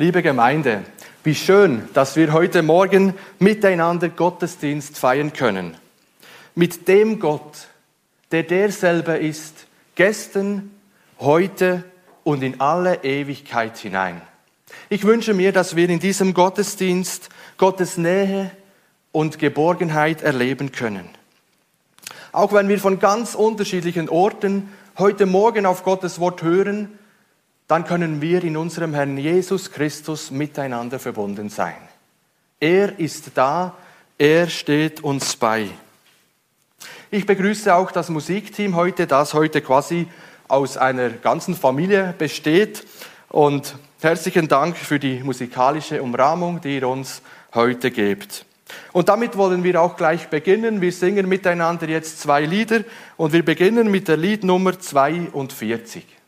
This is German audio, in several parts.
Liebe Gemeinde, wie schön, dass wir heute Morgen miteinander Gottesdienst feiern können. Mit dem Gott, der derselbe ist, gestern, heute und in alle Ewigkeit hinein. Ich wünsche mir, dass wir in diesem Gottesdienst Gottes Nähe und Geborgenheit erleben können. Auch wenn wir von ganz unterschiedlichen Orten heute Morgen auf Gottes Wort hören, dann können wir in unserem Herrn Jesus Christus miteinander verbunden sein. Er ist da, er steht uns bei. Ich begrüße auch das Musikteam heute, das heute quasi aus einer ganzen Familie besteht. Und herzlichen Dank für die musikalische Umrahmung, die ihr uns heute gebt. Und damit wollen wir auch gleich beginnen. Wir singen miteinander jetzt zwei Lieder und wir beginnen mit der Liednummer 42.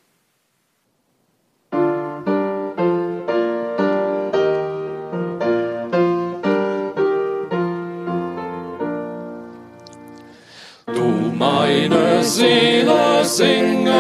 Seele singe,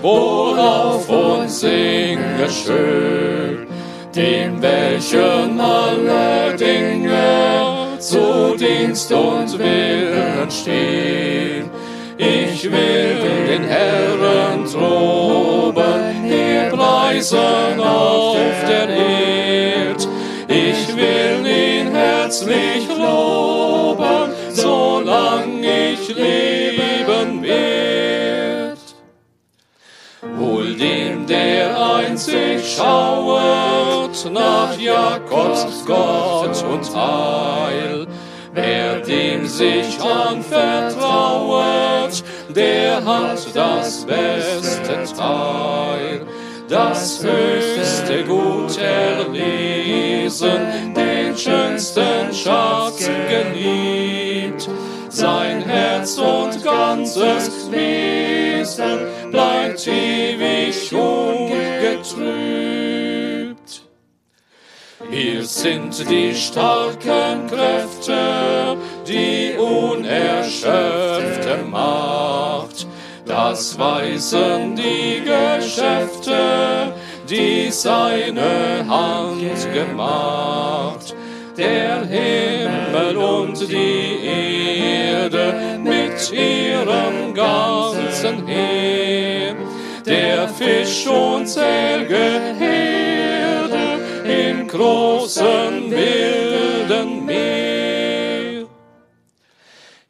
worauf uns singe schön, dem welchen alle Dinge zu Dienst und Willen stehen. Ich will den Herrn droben, hier preisen auf der Erd. Ich will ihn herzlich loben, solang ich leben wird. Wohl dem, der einzig schauet nach Jakobs Gott und Heil, wer dem sich anvertrauet, der hat das beste Teil das höchste Gut erlesen, den schönsten Schatz geliebt. Sein Herz und ganzes Wesen bleibt ewig ungetrübt. Hier sind die starken Kräfte, die unerschöpfte Macht das weisen die Geschäfte, die seine Hand gemacht. Der Himmel und die Erde mit ihrem ganzen Heer, der Fisch und selge Herde im großen wilden Meer.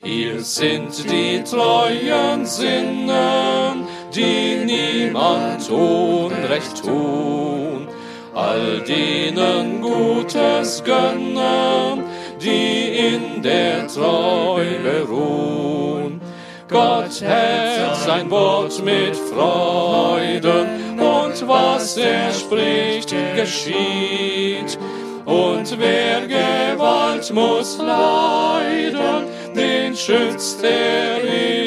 Hier sind die treuen Sinnen, die niemand Unrecht tun, all denen Gutes gönnen, die in der Treu beruhen. Gott hält sein Wort mit Freuden, und was er spricht, geschieht. Und wer Gewalt muss leiden, den schützt er im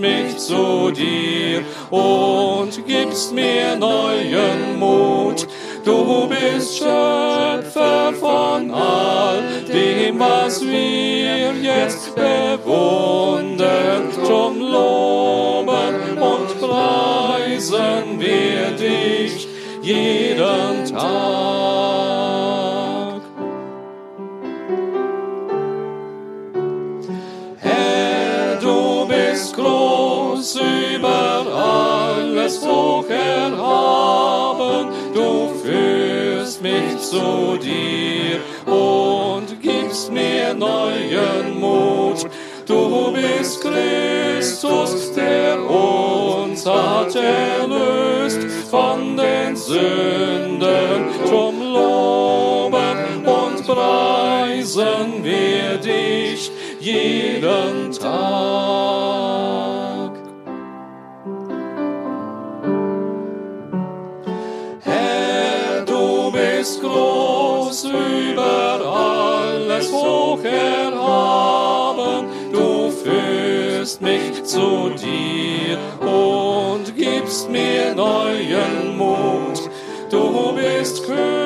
mich zu dir und gibst mir neuen Mut. Du bist Schöpfer von all dem, was wir jetzt bewundern. Drum loben und preisen wir dich jeden Tag. Zu dir und gibst mir neuen Mut. Du bist Christus, der uns hat erlöst von den Sünden. Drum loben und preisen wir dich jeden führst mich zu dir und gibst mir neuen Mut. Du bist König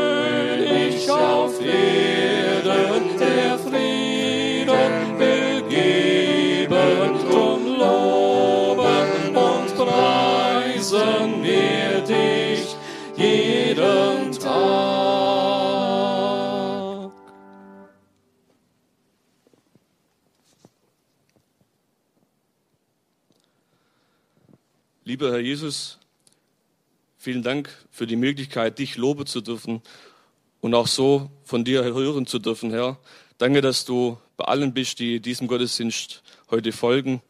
Lieber Herr Jesus, vielen Dank für die Möglichkeit, dich loben zu dürfen und auch so von dir hören zu dürfen, Herr. Danke, dass du bei allen bist, die diesem Gottesdienst heute folgen.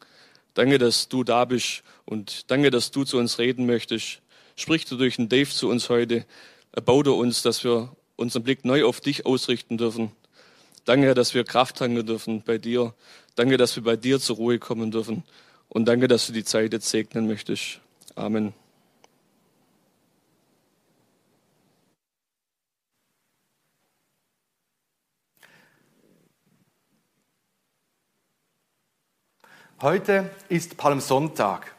Danke, dass du da bist und danke, dass du zu uns reden möchtest. Sprich du durch den Dave zu uns heute. Erbau du uns, dass wir unseren Blick neu auf dich ausrichten dürfen. Danke, Herr, dass wir Kraft tanken dürfen bei dir. Danke, dass wir bei dir zur Ruhe kommen dürfen. Und danke, dass du die Zeit jetzt segnen möchtest. Amen. Heute ist Palmsonntag.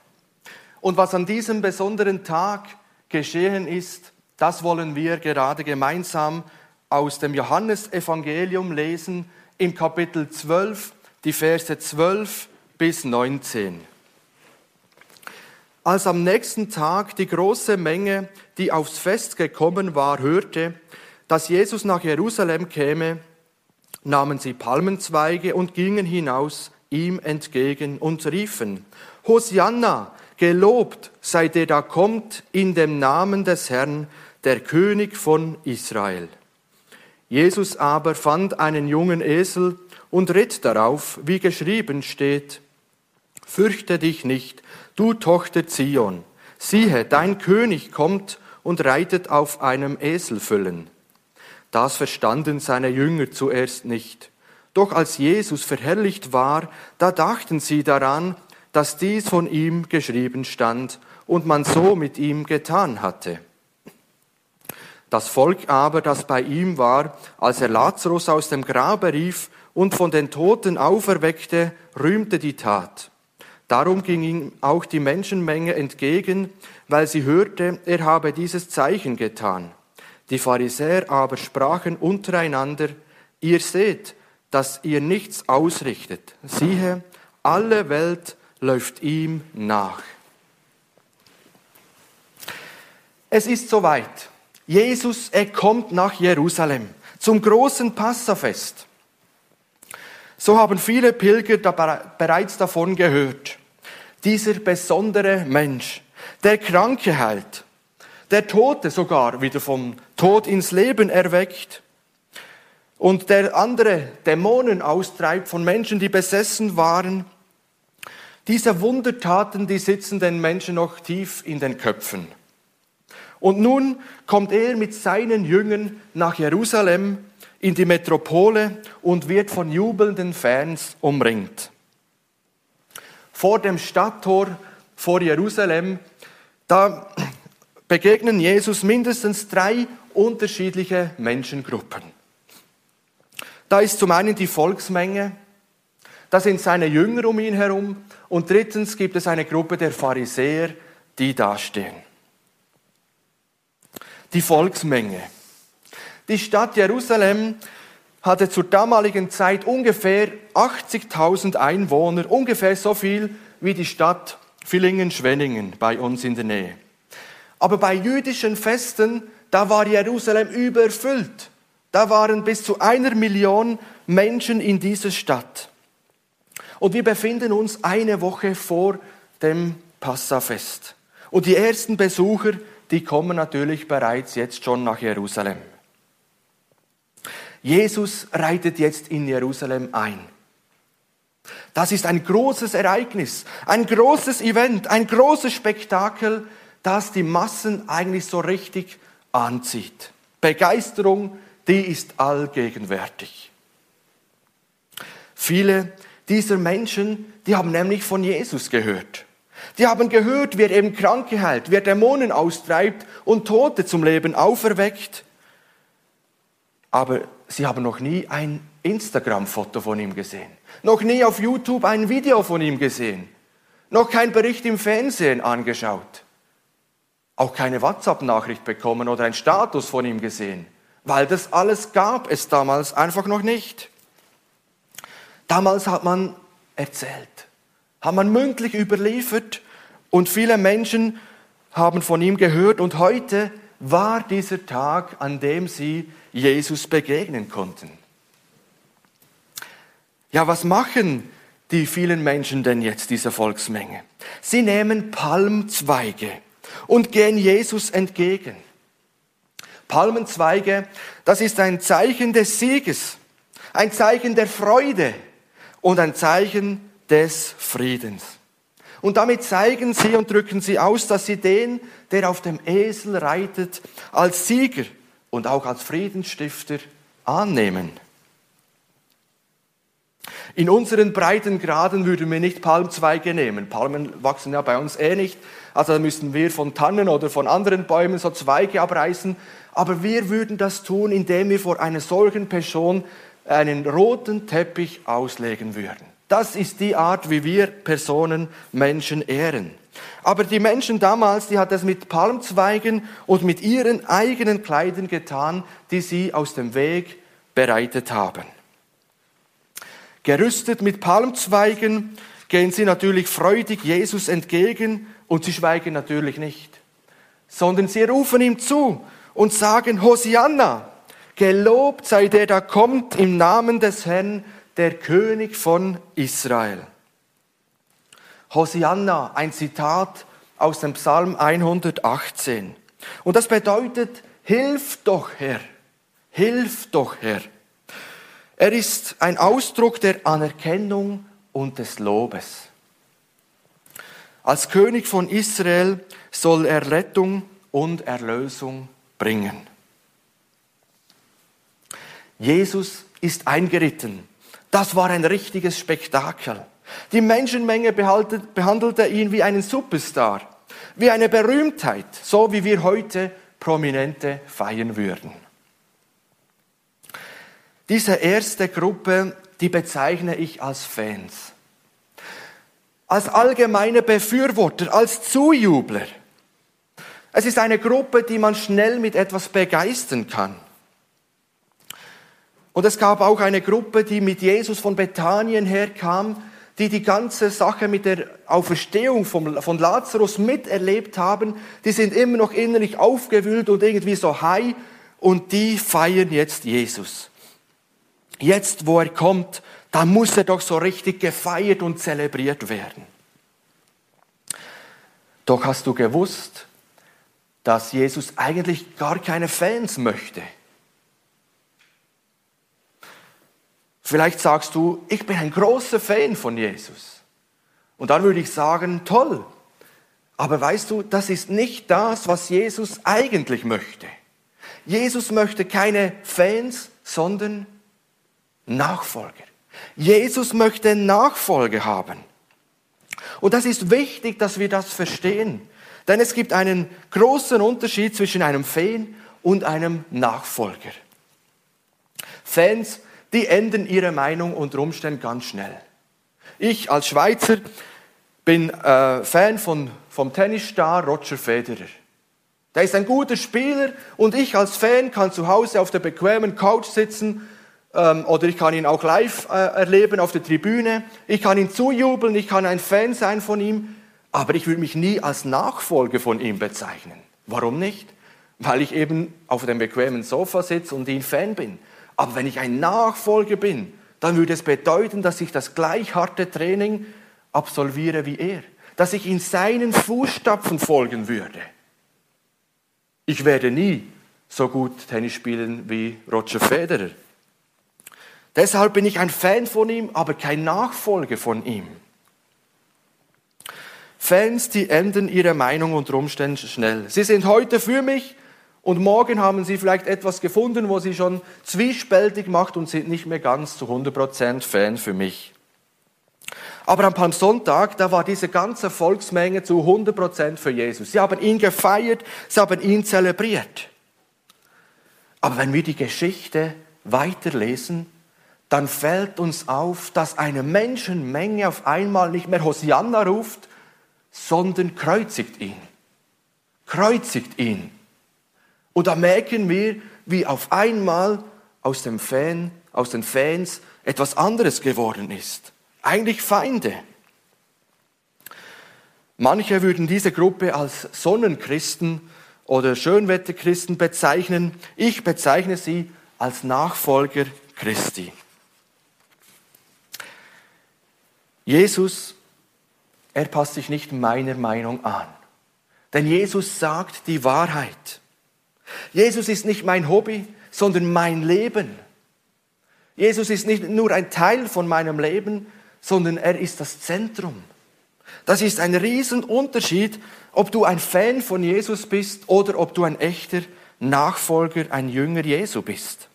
Und was an diesem besonderen Tag geschehen ist, das wollen wir gerade gemeinsam aus dem Johannesevangelium lesen im Kapitel 12, die Verse 12 bis 19. Als am nächsten Tag die große Menge, die aufs Fest gekommen war, hörte, dass Jesus nach Jerusalem käme, nahmen sie Palmenzweige und gingen hinaus ihm entgegen und riefen, Hosianna, gelobt sei der da kommt in dem Namen des Herrn, der König von Israel. Jesus aber fand einen jungen Esel und ritt darauf, wie geschrieben steht, Fürchte dich nicht, du Tochter Zion, siehe, dein König kommt und reitet auf einem Eselfüllen. Das verstanden seine Jünger zuerst nicht. Doch als Jesus verherrlicht war, da dachten sie daran, dass dies von ihm geschrieben stand und man so mit ihm getan hatte. Das Volk aber, das bei ihm war, als er Lazarus aus dem Grabe rief und von den Toten auferweckte, rühmte die Tat. Darum ging ihm auch die Menschenmenge entgegen, weil sie hörte, er habe dieses Zeichen getan. Die Pharisäer aber sprachen untereinander, ihr seht, dass ihr nichts ausrichtet. Siehe, alle Welt läuft ihm nach. Es ist soweit. Jesus, er kommt nach Jerusalem zum großen Passafest. So haben viele Pilger da bereits davon gehört. Dieser besondere Mensch, der Kranke heilt, der Tote sogar wieder vom Tod ins Leben erweckt und der andere Dämonen austreibt von Menschen, die besessen waren. Diese Wundertaten, die sitzen den Menschen noch tief in den Köpfen. Und nun kommt er mit seinen Jüngern nach Jerusalem in die Metropole und wird von jubelnden Fans umringt. Vor dem Stadttor vor Jerusalem, da begegnen Jesus mindestens drei unterschiedliche Menschengruppen. Da ist zum einen die Volksmenge, da sind seine Jünger um ihn herum und drittens gibt es eine Gruppe der Pharisäer, die dastehen. Die Volksmenge. Die Stadt Jerusalem hatte zur damaligen Zeit ungefähr 80.000 Einwohner, ungefähr so viel wie die Stadt Villingen-Schwenningen bei uns in der Nähe. Aber bei jüdischen Festen, da war Jerusalem überfüllt. Da waren bis zu einer Million Menschen in dieser Stadt. Und wir befinden uns eine Woche vor dem Passafest. Und die ersten Besucher, die kommen natürlich bereits jetzt schon nach Jerusalem. Jesus reitet jetzt in Jerusalem ein. Das ist ein großes Ereignis, ein großes Event, ein großes Spektakel, das die Massen eigentlich so richtig anzieht. Begeisterung, die ist allgegenwärtig. Viele dieser Menschen, die haben nämlich von Jesus gehört. Die haben gehört, wie er eben Kranke heilt, wie er Dämonen austreibt und Tote zum Leben auferweckt. Aber sie haben noch nie ein Instagram-Foto von ihm gesehen, noch nie auf YouTube ein Video von ihm gesehen, noch kein Bericht im Fernsehen angeschaut, auch keine WhatsApp-Nachricht bekommen oder ein Status von ihm gesehen, weil das alles gab es damals einfach noch nicht. Damals hat man erzählt, hat man mündlich überliefert und viele Menschen haben von ihm gehört. Und heute war dieser Tag, an dem sie Jesus begegnen konnten. Ja, was machen die vielen Menschen denn jetzt, diese Volksmenge? Sie nehmen Palmzweige und gehen Jesus entgegen. Palmenzweige, das ist ein Zeichen des Sieges, ein Zeichen der Freude und ein Zeichen des Friedens. Und damit zeigen sie und drücken sie aus, dass sie den, der auf dem Esel reitet, als Sieger und auch als Friedensstifter annehmen. In unseren breiten Graden würden wir nicht Palmzweige nehmen. Palmen wachsen ja bei uns eh nicht. Also müssen wir von Tannen oder von anderen Bäumen so Zweige abreißen. Aber wir würden das tun, indem wir vor einer solchen Person einen roten Teppich auslegen würden. Das ist die Art, wie wir Personen, Menschen ehren. Aber die Menschen damals, die hat es mit Palmzweigen und mit ihren eigenen Kleidern getan, die sie aus dem Weg bereitet haben. Gerüstet mit Palmzweigen gehen sie natürlich freudig Jesus entgegen und sie schweigen natürlich nicht, sondern sie rufen ihm zu und sagen, Hosianna, gelobt sei der, der kommt im Namen des Herrn, der König von Israel. Hosianna, ein Zitat aus dem Psalm 118. Und das bedeutet, hilf doch Herr, hilf doch Herr. Er ist ein Ausdruck der Anerkennung und des Lobes. Als König von Israel soll er Rettung und Erlösung bringen. Jesus ist eingeritten. Das war ein richtiges Spektakel. Die Menschenmenge behandelte ihn wie einen Superstar, wie eine Berühmtheit, so wie wir heute Prominente feiern würden. Diese erste Gruppe, die bezeichne ich als Fans, als allgemeine Befürworter, als Zujubler. Es ist eine Gruppe, die man schnell mit etwas begeistern kann. Und es gab auch eine Gruppe, die mit Jesus von Bethanien herkam, die die ganze Sache mit der Auferstehung von Lazarus miterlebt haben. Die sind immer noch innerlich aufgewühlt und irgendwie so high und die feiern jetzt Jesus. Jetzt, wo er kommt, da muss er doch so richtig gefeiert und zelebriert werden. Doch hast du gewusst, dass Jesus eigentlich gar keine Fans möchte. Vielleicht sagst du, ich bin ein großer Fan von Jesus. Und dann würde ich sagen, toll. Aber weißt du, das ist nicht das, was Jesus eigentlich möchte. Jesus möchte keine Fans, sondern Nachfolger. Jesus möchte Nachfolge haben. Und das ist wichtig, dass wir das verstehen. Denn es gibt einen großen Unterschied zwischen einem Fan und einem Nachfolger. Fans, die ändern ihre Meinung unter Umständen ganz schnell. Ich als Schweizer bin äh, Fan von, vom Tennisstar Roger Federer. Der ist ein guter Spieler und ich als Fan kann zu Hause auf der bequemen Couch sitzen ähm, oder ich kann ihn auch live äh, erleben auf der Tribüne. Ich kann ihn zujubeln, ich kann ein Fan sein von ihm, aber ich würde mich nie als Nachfolger von ihm bezeichnen. Warum nicht? Weil ich eben auf dem bequemen Sofa sitze und ihn Fan bin. Aber wenn ich ein Nachfolger bin, dann würde es bedeuten, dass ich das gleich harte Training absolviere wie er. Dass ich in seinen Fußstapfen folgen würde. Ich werde nie so gut Tennis spielen wie Roger Federer. Deshalb bin ich ein Fan von ihm, aber kein Nachfolger von ihm. Fans, die ändern ihre Meinung unter Umständen schnell. Sie sind heute für mich und morgen haben sie vielleicht etwas gefunden, wo sie schon zwiespältig macht und sind nicht mehr ganz zu 100% Fan für mich. Aber am Palmsonntag, da war diese ganze Volksmenge zu 100% für Jesus. Sie haben ihn gefeiert, sie haben ihn zelebriert. Aber wenn wir die Geschichte weiterlesen, dann fällt uns auf, dass eine Menschenmenge auf einmal nicht mehr Hosianna ruft, sondern kreuzigt ihn. Kreuzigt ihn. Und da merken wir, wie auf einmal aus, dem Fan, aus den Fans etwas anderes geworden ist. Eigentlich Feinde. Manche würden diese Gruppe als Sonnenchristen oder Schönwetterchristen bezeichnen. Ich bezeichne sie als Nachfolger Christi. Jesus, er passt sich nicht meiner Meinung an. Denn Jesus sagt die Wahrheit. Jesus ist nicht mein Hobby, sondern mein Leben. Jesus ist nicht nur ein Teil von meinem Leben, sondern er ist das Zentrum. Das ist ein Riesenunterschied, ob du ein Fan von Jesus bist oder ob du ein echter Nachfolger, ein Jünger Jesu bist.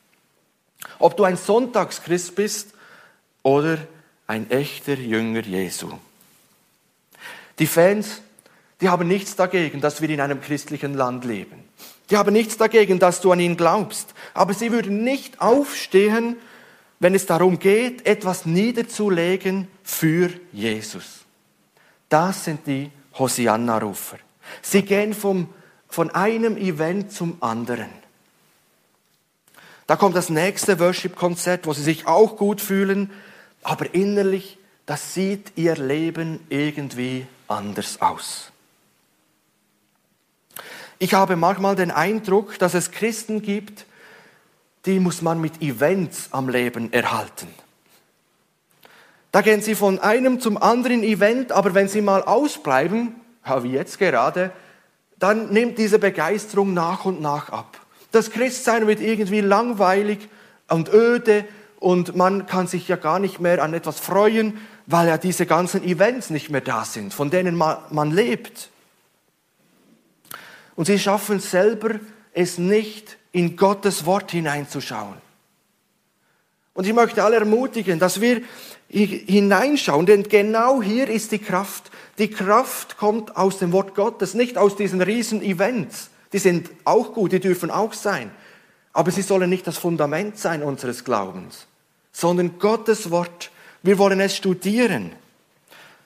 Ob du ein Sonntagschrist bist oder ein echter Jünger Jesu. Die Fans, die haben nichts dagegen, dass wir in einem christlichen Land leben. Die haben nichts dagegen, dass du an ihn glaubst. Aber sie würden nicht aufstehen, wenn es darum geht, etwas niederzulegen für Jesus. Das sind die Hosianna-Rufer. Sie gehen vom, von einem Event zum anderen. Da kommt das nächste Worship-Konzert, wo sie sich auch gut fühlen, aber innerlich, das sieht ihr Leben irgendwie anders aus. Ich habe manchmal den Eindruck, dass es Christen gibt, die muss man mit Events am Leben erhalten. Da gehen sie von einem zum anderen Event, aber wenn sie mal ausbleiben, wie jetzt gerade, dann nimmt diese Begeisterung nach und nach ab. Das Christsein wird irgendwie langweilig und öde und man kann sich ja gar nicht mehr an etwas freuen, weil ja diese ganzen Events nicht mehr da sind, von denen man lebt. Und sie schaffen selber es nicht, in Gottes Wort hineinzuschauen. Und ich möchte alle ermutigen, dass wir hineinschauen, denn genau hier ist die Kraft. Die Kraft kommt aus dem Wort Gottes, nicht aus diesen riesen Events. Die sind auch gut, die dürfen auch sein. Aber sie sollen nicht das Fundament sein unseres Glaubens, sondern Gottes Wort. Wir wollen es studieren.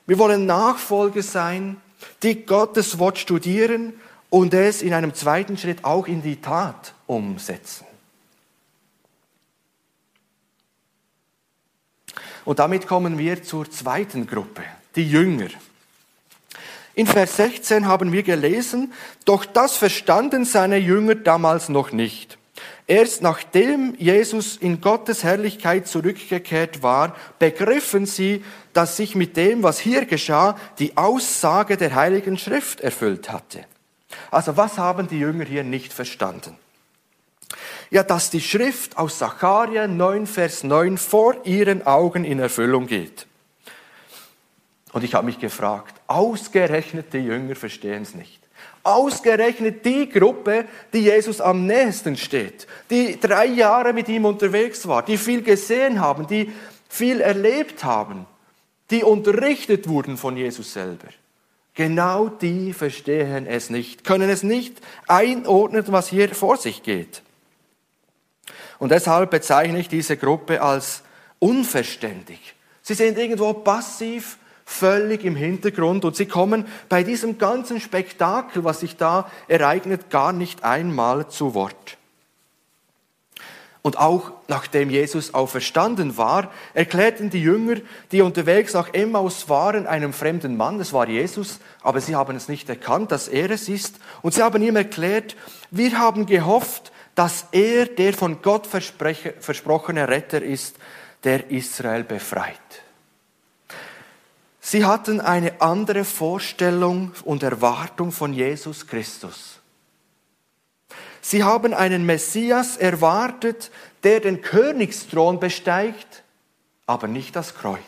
Wir wollen Nachfolger sein, die Gottes Wort studieren und es in einem zweiten Schritt auch in die Tat umsetzen. Und damit kommen wir zur zweiten Gruppe, die Jünger. In Vers 16 haben wir gelesen, doch das verstanden seine Jünger damals noch nicht. Erst nachdem Jesus in Gottes Herrlichkeit zurückgekehrt war, begriffen sie, dass sich mit dem, was hier geschah, die Aussage der Heiligen Schrift erfüllt hatte. Also was haben die Jünger hier nicht verstanden? Ja, dass die Schrift aus Sacharja 9, Vers 9 vor ihren Augen in Erfüllung geht. Und ich habe mich gefragt, ausgerechnet die Jünger verstehen es nicht. Ausgerechnet die Gruppe, die Jesus am nächsten steht, die drei Jahre mit ihm unterwegs war, die viel gesehen haben, die viel erlebt haben, die unterrichtet wurden von Jesus selber. Genau die verstehen es nicht, können es nicht einordnen, was hier vor sich geht. Und deshalb bezeichne ich diese Gruppe als unverständig. Sie sind irgendwo passiv, völlig im Hintergrund und sie kommen bei diesem ganzen Spektakel, was sich da ereignet, gar nicht einmal zu Wort. Und auch nachdem Jesus auferstanden war, erklärten die Jünger, die unterwegs nach Emmaus waren, einem fremden Mann, es war Jesus, aber sie haben es nicht erkannt, dass er es ist. Und sie haben ihm erklärt, wir haben gehofft, dass er der von Gott versprochene Retter ist, der Israel befreit. Sie hatten eine andere Vorstellung und Erwartung von Jesus Christus. Sie haben einen Messias erwartet, der den Königsthron besteigt, aber nicht das Kreuz.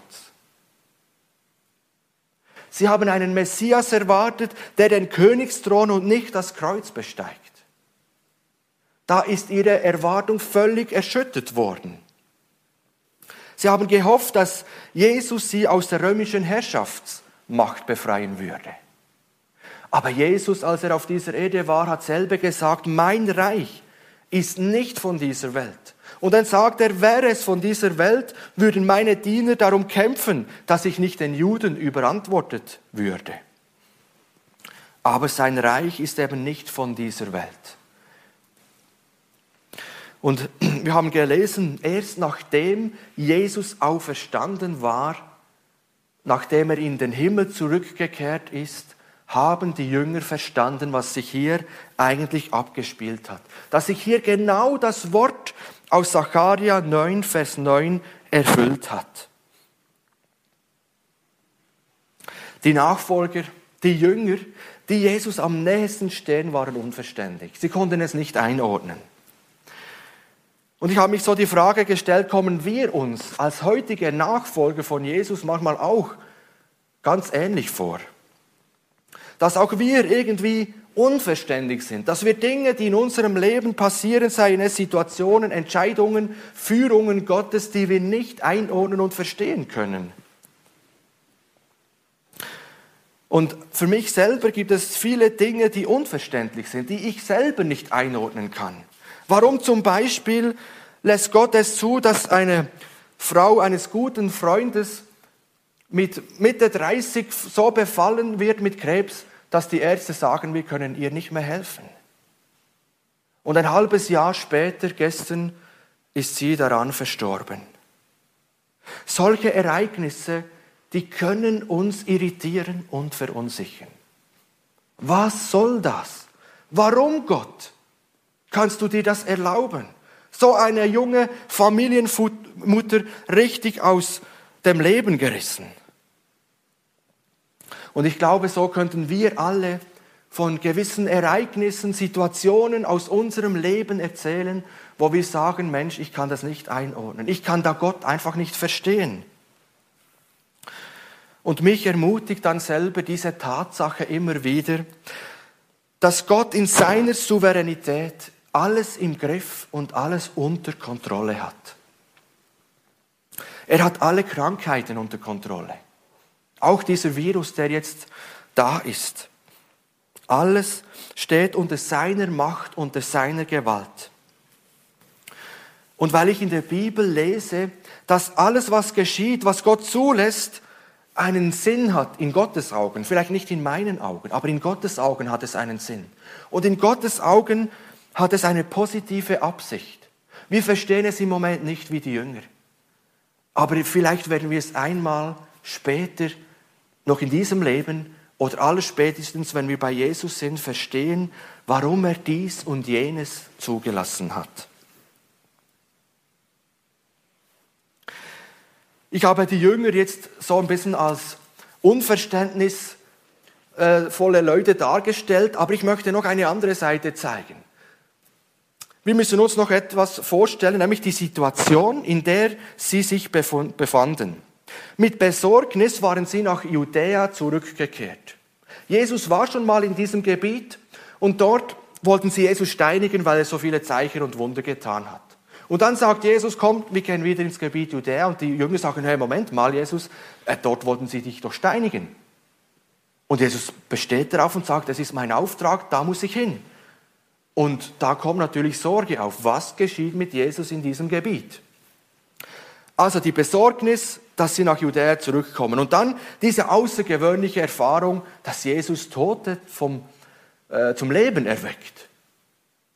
Sie haben einen Messias erwartet, der den Königsthron und nicht das Kreuz besteigt. Da ist ihre Erwartung völlig erschüttert worden. Sie haben gehofft, dass Jesus sie aus der römischen Herrschaftsmacht befreien würde. Aber Jesus, als er auf dieser Erde war, hat selber gesagt, mein Reich ist nicht von dieser Welt. Und dann sagt er, wäre es von dieser Welt, würden meine Diener darum kämpfen, dass ich nicht den Juden überantwortet würde. Aber sein Reich ist eben nicht von dieser Welt. Und wir haben gelesen, erst nachdem Jesus auferstanden war, nachdem er in den Himmel zurückgekehrt ist, haben die Jünger verstanden, was sich hier eigentlich abgespielt hat. Dass sich hier genau das Wort aus Sacharja 9, Vers 9 erfüllt hat. Die Nachfolger, die Jünger, die Jesus am nächsten stehen, waren unverständlich. Sie konnten es nicht einordnen. Und ich habe mich so die Frage gestellt, kommen wir uns als heutige Nachfolger von Jesus manchmal auch ganz ähnlich vor? Dass auch wir irgendwie unverständlich sind, dass wir Dinge, die in unserem Leben passieren, seien es Situationen, Entscheidungen, Führungen Gottes, die wir nicht einordnen und verstehen können. Und für mich selber gibt es viele Dinge, die unverständlich sind, die ich selber nicht einordnen kann. Warum zum Beispiel lässt Gott es zu, dass eine Frau eines guten Freundes mit Mitte 30 so befallen wird mit Krebs, dass die Ärzte sagen, wir können ihr nicht mehr helfen. Und ein halbes Jahr später, gestern, ist sie daran verstorben. Solche Ereignisse, die können uns irritieren und verunsichern. Was soll das? Warum Gott? Kannst du dir das erlauben? So eine junge Familienmutter richtig aus dem Leben gerissen. Und ich glaube, so könnten wir alle von gewissen Ereignissen, Situationen aus unserem Leben erzählen, wo wir sagen, Mensch, ich kann das nicht einordnen. Ich kann da Gott einfach nicht verstehen. Und mich ermutigt dann selber diese Tatsache immer wieder, dass Gott in seiner Souveränität alles im Griff und alles unter Kontrolle hat. Er hat alle Krankheiten unter Kontrolle. Auch dieser Virus, der jetzt da ist. Alles steht unter seiner Macht, unter seiner Gewalt. Und weil ich in der Bibel lese, dass alles, was geschieht, was Gott zulässt, einen Sinn hat in Gottes Augen, vielleicht nicht in meinen Augen, aber in Gottes Augen hat es einen Sinn. Und in Gottes Augen hat es eine positive Absicht. Wir verstehen es im Moment nicht wie die Jünger. Aber vielleicht werden wir es einmal später, noch in diesem Leben oder alles spätestens, wenn wir bei Jesus sind, verstehen, warum er dies und jenes zugelassen hat. Ich habe die Jünger jetzt so ein bisschen als unverständnisvolle Leute dargestellt, aber ich möchte noch eine andere Seite zeigen. Wir müssen uns noch etwas vorstellen, nämlich die Situation, in der sie sich befanden. Mit Besorgnis waren sie nach Judäa zurückgekehrt. Jesus war schon mal in diesem Gebiet und dort wollten sie Jesus steinigen, weil er so viele Zeichen und Wunder getan hat. Und dann sagt Jesus, kommt, wir gehen wieder ins Gebiet Judäa. Und die Jünger sagen, hey, Moment mal, Jesus, äh, dort wollten sie dich doch steinigen. Und Jesus besteht darauf und sagt, das ist mein Auftrag, da muss ich hin. Und da kommt natürlich Sorge auf. Was geschieht mit Jesus in diesem Gebiet? Also die Besorgnis, dass sie nach Judäa zurückkommen. Und dann diese außergewöhnliche Erfahrung, dass Jesus Tote vom, äh, zum Leben erweckt.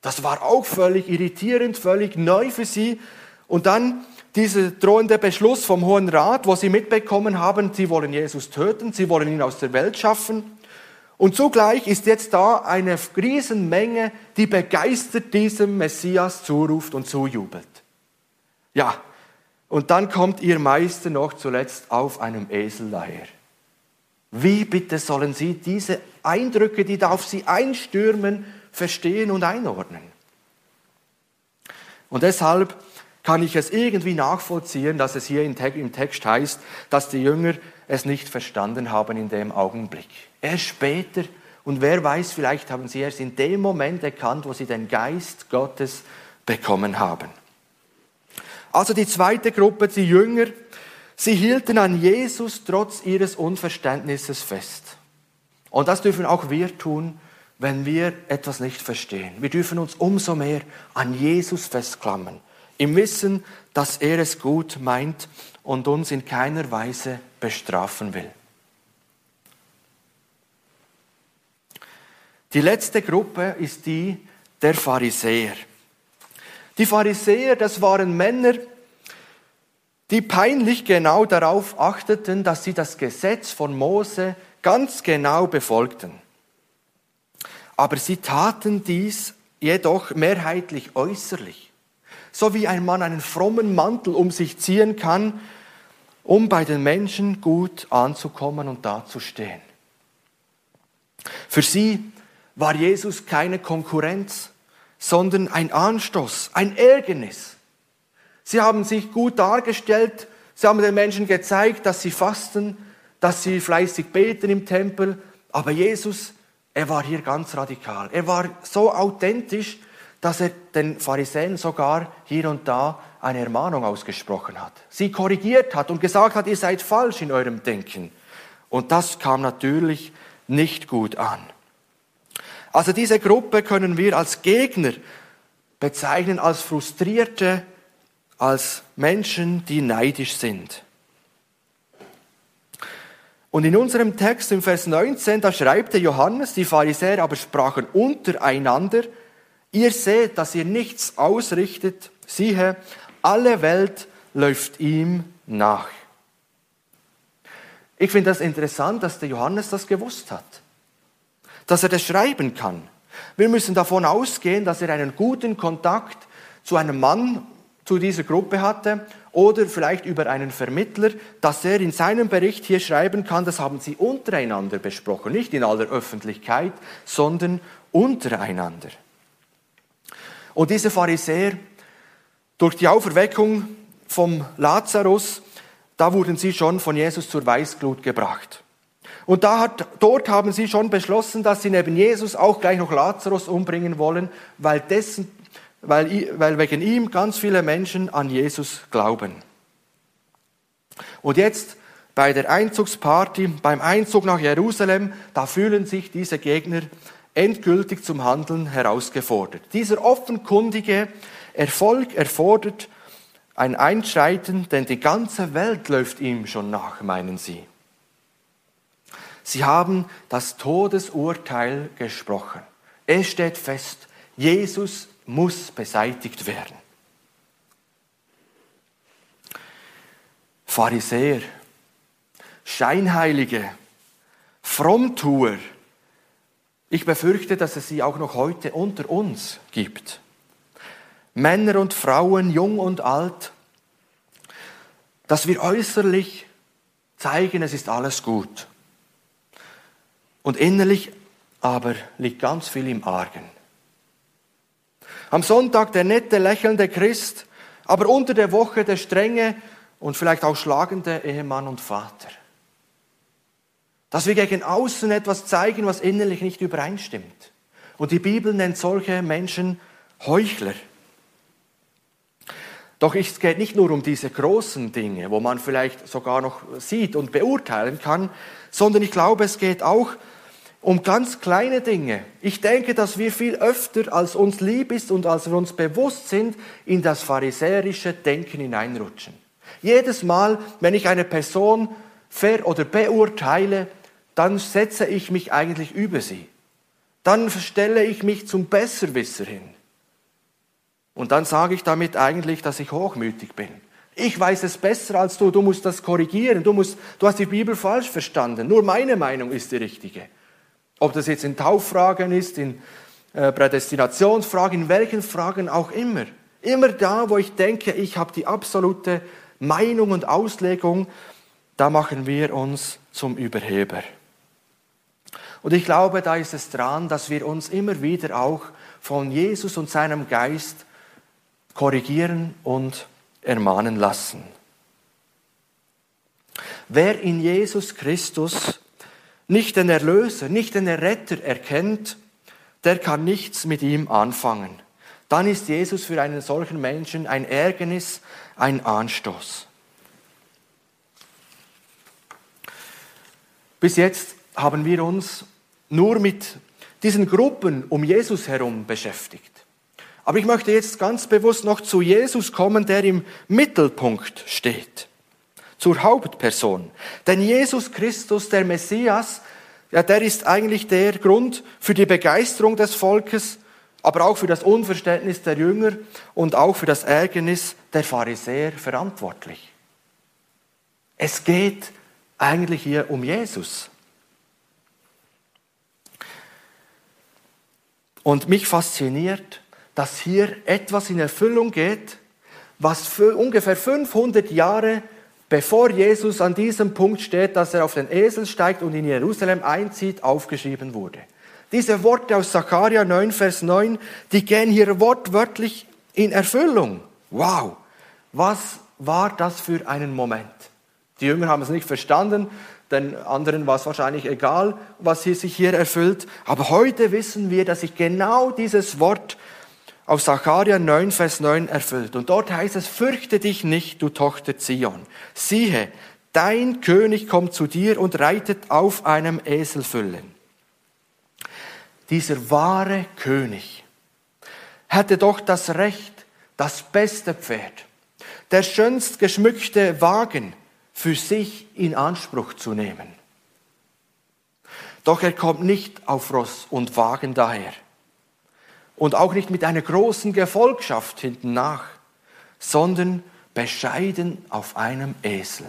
Das war auch völlig irritierend, völlig neu für sie. Und dann dieser drohende Beschluss vom Hohen Rat, wo sie mitbekommen haben, sie wollen Jesus töten, sie wollen ihn aus der Welt schaffen. Und zugleich ist jetzt da eine Riesenmenge, die begeistert diesem Messias zuruft und zujubelt. Ja, und dann kommt ihr Meister noch zuletzt auf einem Esel daher. Wie bitte sollen Sie diese Eindrücke, die da auf Sie einstürmen, verstehen und einordnen? Und deshalb kann ich es irgendwie nachvollziehen, dass es hier im Text heißt, dass die Jünger es nicht verstanden haben in dem Augenblick. Erst später, und wer weiß, vielleicht haben sie erst in dem Moment erkannt, wo sie den Geist Gottes bekommen haben. Also die zweite Gruppe, die Jünger, sie hielten an Jesus trotz ihres Unverständnisses fest. Und das dürfen auch wir tun, wenn wir etwas nicht verstehen. Wir dürfen uns umso mehr an Jesus festklammern im Wissen, dass er es gut meint und uns in keiner Weise bestrafen will. Die letzte Gruppe ist die der Pharisäer. Die Pharisäer, das waren Männer, die peinlich genau darauf achteten, dass sie das Gesetz von Mose ganz genau befolgten. Aber sie taten dies jedoch mehrheitlich äußerlich, so wie ein Mann einen frommen Mantel um sich ziehen kann, um bei den Menschen gut anzukommen und dazustehen. Für sie war Jesus keine Konkurrenz, sondern ein Anstoß, ein Ärgernis. Sie haben sich gut dargestellt, sie haben den Menschen gezeigt, dass sie fasten, dass sie fleißig beten im Tempel, aber Jesus, er war hier ganz radikal. Er war so authentisch, dass er den Pharisäern sogar hier und da eine Ermahnung ausgesprochen hat, sie korrigiert hat und gesagt hat, ihr seid falsch in eurem Denken. Und das kam natürlich nicht gut an. Also diese Gruppe können wir als Gegner bezeichnen, als Frustrierte, als Menschen, die neidisch sind. Und in unserem Text im Vers 19, da schreibt der Johannes, die Pharisäer aber sprachen untereinander, ihr seht, dass ihr nichts ausrichtet, siehe, alle Welt läuft ihm nach. Ich finde das interessant, dass der Johannes das gewusst hat dass er das schreiben kann. Wir müssen davon ausgehen, dass er einen guten Kontakt zu einem Mann, zu dieser Gruppe hatte oder vielleicht über einen Vermittler, dass er in seinem Bericht hier schreiben kann, das haben sie untereinander besprochen, nicht in aller Öffentlichkeit, sondern untereinander. Und diese Pharisäer, durch die Auferweckung vom Lazarus, da wurden sie schon von Jesus zur Weißglut gebracht. Und da hat, dort haben sie schon beschlossen, dass sie neben Jesus auch gleich noch Lazarus umbringen wollen, weil, dessen, weil, weil wegen ihm ganz viele Menschen an Jesus glauben. Und jetzt bei der Einzugsparty, beim Einzug nach Jerusalem, da fühlen sich diese Gegner endgültig zum Handeln herausgefordert. Dieser offenkundige Erfolg erfordert ein Einschreiten, denn die ganze Welt läuft ihm schon nach, meinen sie. Sie haben das Todesurteil gesprochen. Es steht fest, Jesus muss beseitigt werden. Pharisäer, Scheinheilige, Frommtuer, ich befürchte, dass es sie auch noch heute unter uns gibt. Männer und Frauen, jung und alt, dass wir äußerlich zeigen, es ist alles gut. Und innerlich aber liegt ganz viel im Argen. Am Sonntag der nette, lächelnde Christ, aber unter der Woche der strenge und vielleicht auch schlagende Ehemann und Vater. Dass wir gegen außen etwas zeigen, was innerlich nicht übereinstimmt. Und die Bibel nennt solche Menschen Heuchler. Doch es geht nicht nur um diese großen Dinge, wo man vielleicht sogar noch sieht und beurteilen kann, sondern ich glaube, es geht auch um ganz kleine Dinge. Ich denke, dass wir viel öfter, als uns lieb ist und als wir uns bewusst sind, in das pharisäerische Denken hineinrutschen. Jedes Mal, wenn ich eine Person ver- oder beurteile, dann setze ich mich eigentlich über sie. Dann stelle ich mich zum Besserwisser hin. Und dann sage ich damit eigentlich, dass ich hochmütig bin. Ich weiß es besser als du, du musst das korrigieren, du, musst, du hast die Bibel falsch verstanden, nur meine Meinung ist die richtige. Ob das jetzt in Tauffragen ist, in äh, Prädestinationsfragen, in welchen Fragen auch immer. Immer da, wo ich denke, ich habe die absolute Meinung und Auslegung, da machen wir uns zum Überheber. Und ich glaube, da ist es dran, dass wir uns immer wieder auch von Jesus und seinem Geist korrigieren und ermahnen lassen. Wer in Jesus Christus nicht den Erlöser, nicht den Erretter erkennt, der kann nichts mit ihm anfangen. Dann ist Jesus für einen solchen Menschen ein Ärgernis, ein Anstoß. Bis jetzt haben wir uns nur mit diesen Gruppen um Jesus herum beschäftigt. Aber ich möchte jetzt ganz bewusst noch zu Jesus kommen, der im Mittelpunkt steht. Zur Hauptperson. Denn Jesus Christus, der Messias, ja, der ist eigentlich der Grund für die Begeisterung des Volkes, aber auch für das Unverständnis der Jünger und auch für das Ärgernis der Pharisäer verantwortlich. Es geht eigentlich hier um Jesus. Und mich fasziniert, dass hier etwas in Erfüllung geht, was für ungefähr 500 Jahre bevor Jesus an diesem Punkt steht, dass er auf den Esel steigt und in Jerusalem einzieht, aufgeschrieben wurde. Diese Worte aus Sacharja 9, Vers 9, die gehen hier wortwörtlich in Erfüllung. Wow, was war das für einen Moment? Die Jünger haben es nicht verstanden, den anderen war es wahrscheinlich egal, was sich hier erfüllt. Aber heute wissen wir, dass sich genau dieses Wort auf Sacharja 9, Vers 9 erfüllt. Und dort heißt es, fürchte dich nicht, du Tochter Zion. Siehe, dein König kommt zu dir und reitet auf einem Eselfüllen. Dieser wahre König hätte doch das Recht, das beste Pferd, der schönst geschmückte Wagen, für sich in Anspruch zu nehmen. Doch er kommt nicht auf Ross und Wagen daher und auch nicht mit einer großen Gefolgschaft hinten nach, sondern bescheiden auf einem Esel.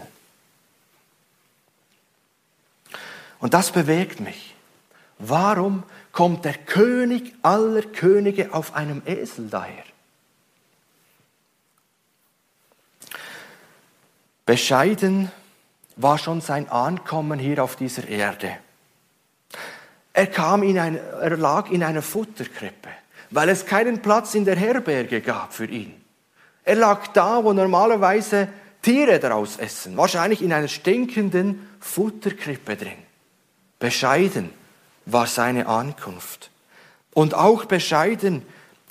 Und das bewegt mich. Warum kommt der König aller Könige auf einem Esel daher? Bescheiden war schon sein Ankommen hier auf dieser Erde. Er, kam in ein, er lag in einer Futterkrippe, weil es keinen Platz in der Herberge gab für ihn. Er lag da, wo normalerweise Tiere daraus essen, wahrscheinlich in einer stinkenden Futterkrippe drin. Bescheiden war seine Ankunft. Und auch bescheiden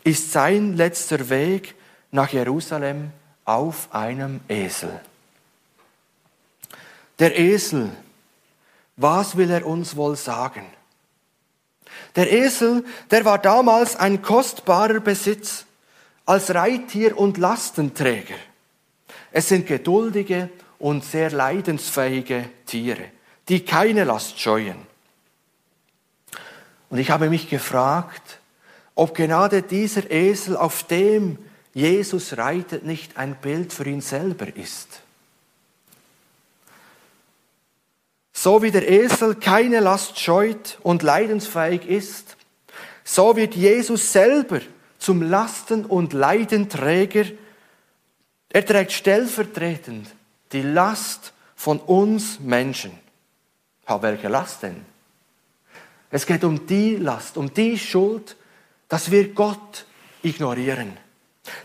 ist sein letzter Weg nach Jerusalem auf einem Esel. Der Esel, was will er uns wohl sagen? Der Esel, der war damals ein kostbarer Besitz als Reittier und Lastenträger. Es sind geduldige und sehr leidensfähige Tiere, die keine Last scheuen. Und ich habe mich gefragt, ob gerade dieser Esel, auf dem Jesus reitet, nicht ein Bild für ihn selber ist. So wie der Esel keine Last scheut und leidensfähig ist, so wird Jesus selber zum Lasten- und Leidenträger. Er trägt stellvertretend die Last von uns Menschen. Ha, welche Last denn? Es geht um die Last, um die Schuld, dass wir Gott ignorieren.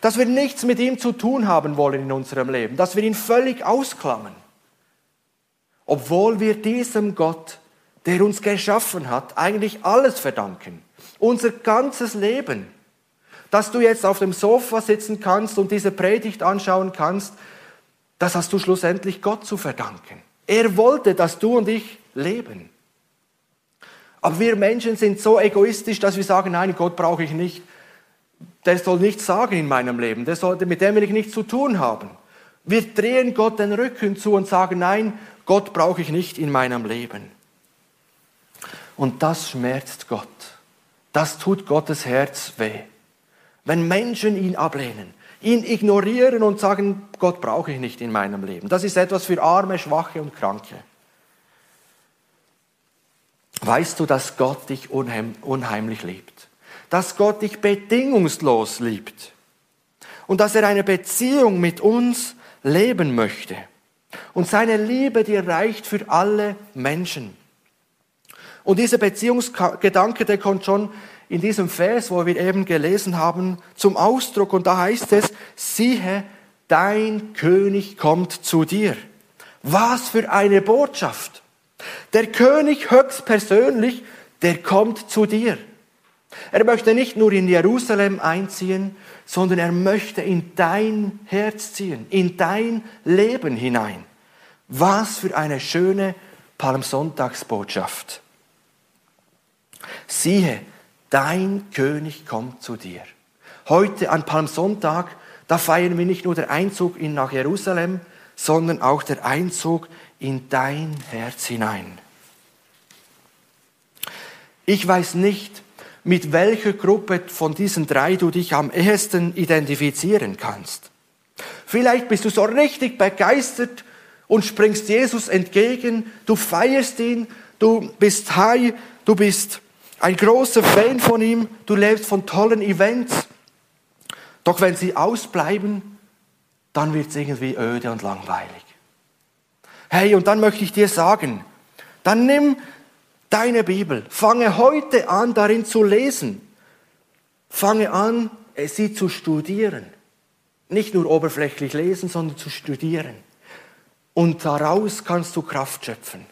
Dass wir nichts mit ihm zu tun haben wollen in unserem Leben. Dass wir ihn völlig ausklammern obwohl wir diesem Gott, der uns geschaffen hat, eigentlich alles verdanken. Unser ganzes Leben. Dass du jetzt auf dem Sofa sitzen kannst und diese Predigt anschauen kannst, das hast du schlussendlich Gott zu verdanken. Er wollte, dass du und ich leben. Aber wir Menschen sind so egoistisch, dass wir sagen, nein, Gott brauche ich nicht. Der soll nichts sagen in meinem Leben. Der soll, mit dem will ich nichts zu tun haben. Wir drehen Gott den Rücken zu und sagen, nein, Gott brauche ich nicht in meinem Leben. Und das schmerzt Gott. Das tut Gottes Herz weh. Wenn Menschen ihn ablehnen, ihn ignorieren und sagen, Gott brauche ich nicht in meinem Leben. Das ist etwas für Arme, Schwache und Kranke. Weißt du, dass Gott dich unheimlich liebt? Dass Gott dich bedingungslos liebt? Und dass er eine Beziehung mit uns leben möchte? Und seine Liebe, die reicht für alle Menschen. Und dieser Beziehungsgedanke, der kommt schon in diesem Vers, wo wir eben gelesen haben, zum Ausdruck. Und da heißt es, siehe, dein König kommt zu dir. Was für eine Botschaft. Der König höchstpersönlich, der kommt zu dir. Er möchte nicht nur in Jerusalem einziehen, sondern er möchte in dein Herz ziehen, in dein Leben hinein. Was für eine schöne Palmsonntagsbotschaft. Siehe, dein König kommt zu dir. Heute an Palmsonntag, da feiern wir nicht nur den Einzug in, nach Jerusalem, sondern auch der Einzug in dein Herz hinein. Ich weiß nicht, mit welcher Gruppe von diesen drei du dich am ehesten identifizieren kannst. Vielleicht bist du so richtig begeistert und springst Jesus entgegen, du feierst ihn, du bist high, du bist ein großer Fan von ihm, du lebst von tollen Events. Doch wenn sie ausbleiben, dann wird es irgendwie öde und langweilig. Hey, und dann möchte ich dir sagen, dann nimm deine Bibel, fange heute an, darin zu lesen. Fange an, sie zu studieren. Nicht nur oberflächlich lesen, sondern zu studieren. Und daraus kannst du Kraft schöpfen.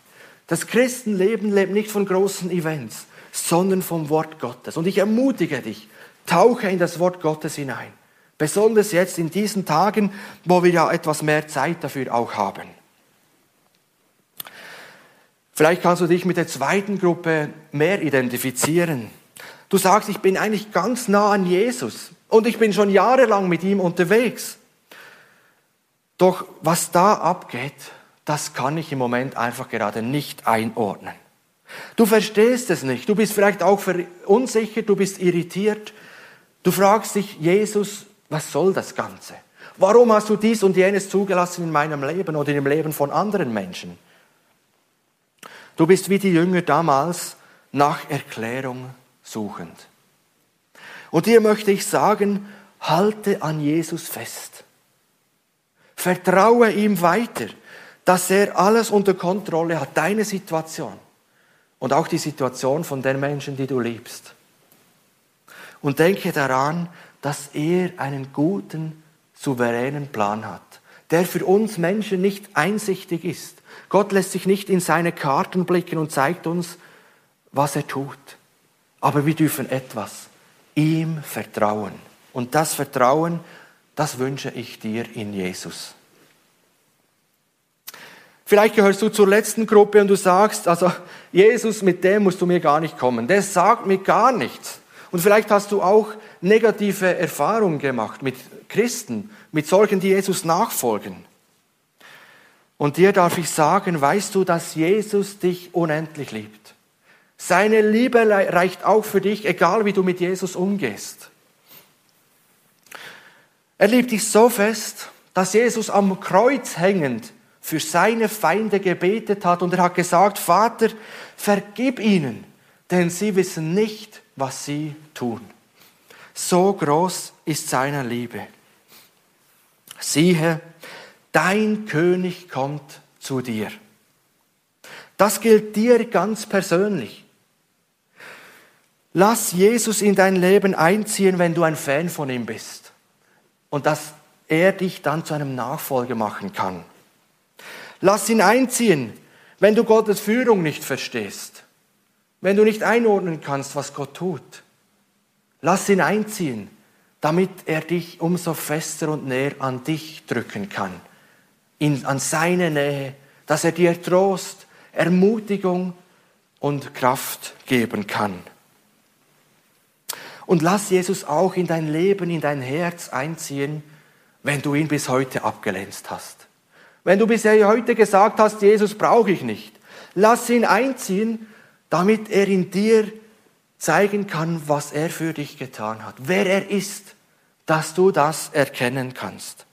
Das Christenleben lebt nicht von großen Events, sondern vom Wort Gottes. Und ich ermutige dich, tauche in das Wort Gottes hinein. Besonders jetzt in diesen Tagen, wo wir ja etwas mehr Zeit dafür auch haben. Vielleicht kannst du dich mit der zweiten Gruppe mehr identifizieren. Du sagst, ich bin eigentlich ganz nah an Jesus und ich bin schon jahrelang mit ihm unterwegs. Doch was da abgeht, das kann ich im Moment einfach gerade nicht einordnen. Du verstehst es nicht, du bist vielleicht auch verunsichert, du bist irritiert. Du fragst dich, Jesus, was soll das Ganze? Warum hast du dies und jenes zugelassen in meinem Leben oder im Leben von anderen Menschen? Du bist wie die Jünger damals nach Erklärung suchend. Und dir möchte ich sagen, halte an Jesus fest. Vertraue ihm weiter, dass er alles unter Kontrolle hat, deine Situation und auch die Situation von den Menschen, die du liebst. Und denke daran, dass er einen guten, souveränen Plan hat, der für uns Menschen nicht einsichtig ist, Gott lässt sich nicht in seine Karten blicken und zeigt uns, was er tut. Aber wir dürfen etwas, ihm vertrauen. Und das Vertrauen, das wünsche ich dir in Jesus. Vielleicht gehörst du zur letzten Gruppe und du sagst, also Jesus, mit dem musst du mir gar nicht kommen. Der sagt mir gar nichts. Und vielleicht hast du auch negative Erfahrungen gemacht mit Christen, mit solchen, die Jesus nachfolgen. Und dir darf ich sagen, weißt du, dass Jesus dich unendlich liebt. Seine Liebe reicht auch für dich, egal wie du mit Jesus umgehst. Er liebt dich so fest, dass Jesus am Kreuz hängend für seine Feinde gebetet hat und er hat gesagt, Vater, vergib ihnen, denn sie wissen nicht, was sie tun. So groß ist seine Liebe. Siehe, dein König kommt zu dir. Das gilt dir ganz persönlich. Lass Jesus in dein Leben einziehen, wenn du ein Fan von ihm bist. Und dass er dich dann zu einem Nachfolger machen kann. Lass ihn einziehen, wenn du Gottes Führung nicht verstehst. Wenn du nicht einordnen kannst, was Gott tut. Lass ihn einziehen, damit er dich umso fester und näher an dich drücken kann in, an seine Nähe, dass er dir Trost, Ermutigung und Kraft geben kann. Und lass Jesus auch in dein Leben, in dein Herz einziehen, wenn du ihn bis heute abgelehnt hast. Wenn du bisher heute gesagt hast, Jesus brauche ich nicht. Lass ihn einziehen, damit er in dir zeigen kann, was er für dich getan hat, wer er ist, dass du das erkennen kannst.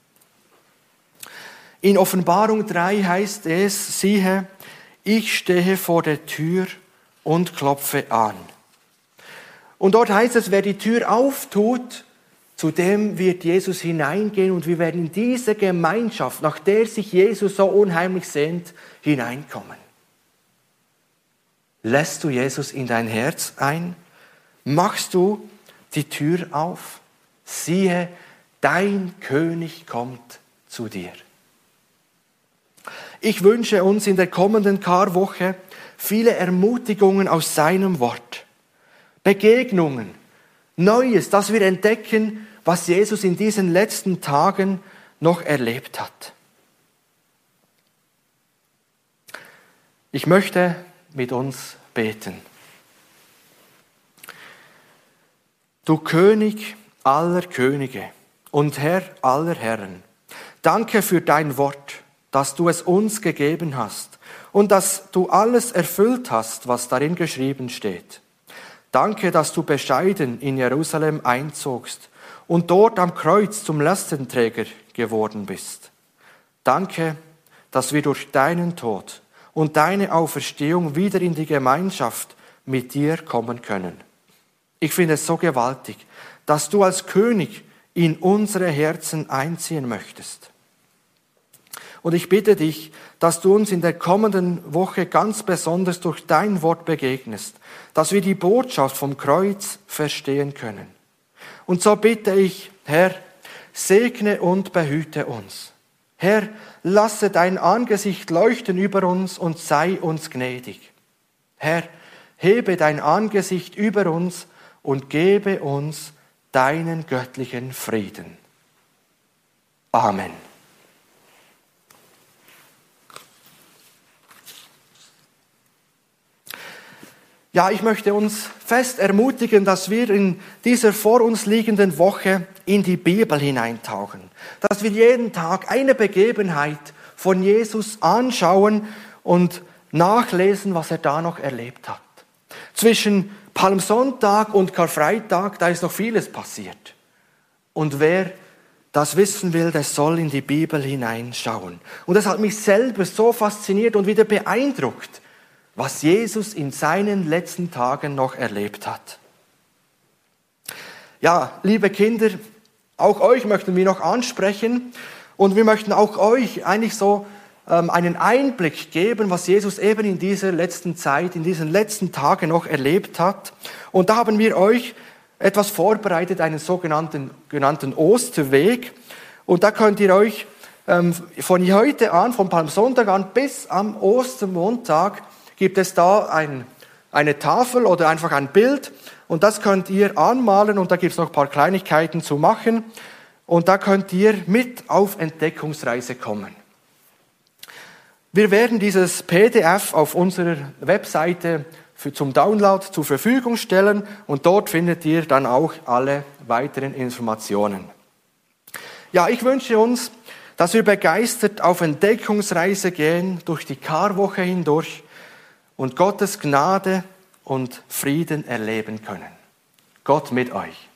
In Offenbarung 3 heißt es, siehe, ich stehe vor der Tür und klopfe an. Und dort heißt es, wer die Tür auftut, zu dem wird Jesus hineingehen und wir werden in diese Gemeinschaft, nach der sich Jesus so unheimlich sehnt, hineinkommen. Lässt du Jesus in dein Herz ein? Machst du die Tür auf? Siehe, dein König kommt zu dir. Ich wünsche uns in der kommenden Karwoche viele Ermutigungen aus seinem Wort, Begegnungen, Neues, dass wir entdecken, was Jesus in diesen letzten Tagen noch erlebt hat. Ich möchte mit uns beten. Du König aller Könige und Herr aller Herren, danke für dein Wort, dass du es uns gegeben hast und dass du alles erfüllt hast, was darin geschrieben steht. Danke, dass du bescheiden in Jerusalem einzogst und dort am Kreuz zum Lastenträger geworden bist. Danke, dass wir durch deinen Tod und deine Auferstehung wieder in die Gemeinschaft mit dir kommen können. Ich finde es so gewaltig, dass du als König in unsere Herzen einziehen möchtest. Und ich bitte dich, dass du uns in der kommenden Woche ganz besonders durch dein Wort begegnest, dass wir die Botschaft vom Kreuz verstehen können. Und so bitte ich, Herr, segne und behüte uns. Herr, lasse dein Angesicht leuchten über uns und sei uns gnädig. Herr, hebe dein Angesicht über uns und gebe uns deinen göttlichen Frieden. Amen. Ja, ich möchte uns fest ermutigen, dass wir in dieser vor uns liegenden Woche in die Bibel hineintauchen. Dass wir jeden Tag eine Begebenheit von Jesus anschauen und nachlesen, was er da noch erlebt hat. Zwischen Palmsonntag und Karfreitag, da ist noch vieles passiert. Und wer das wissen will, der soll in die Bibel hineinschauen. Und das hat mich selber so fasziniert und wieder beeindruckt was Jesus in seinen letzten Tagen noch erlebt hat. Ja, liebe Kinder, auch euch möchten wir noch ansprechen und wir möchten auch euch eigentlich so ähm, einen Einblick geben, was Jesus eben in dieser letzten Zeit, in diesen letzten Tagen noch erlebt hat. Und da haben wir euch etwas vorbereitet, einen sogenannten genannten Osterweg. Und da könnt ihr euch ähm, von heute an, vom Palmsonntag an bis am Ostermontag gibt es da ein, eine Tafel oder einfach ein Bild und das könnt ihr anmalen und da gibt es noch ein paar Kleinigkeiten zu machen und da könnt ihr mit auf Entdeckungsreise kommen. Wir werden dieses PDF auf unserer Webseite für, zum Download zur Verfügung stellen und dort findet ihr dann auch alle weiteren Informationen. Ja, ich wünsche uns, dass wir begeistert auf Entdeckungsreise gehen durch die Karwoche hindurch und Gottes Gnade und Frieden erleben können. Gott mit euch.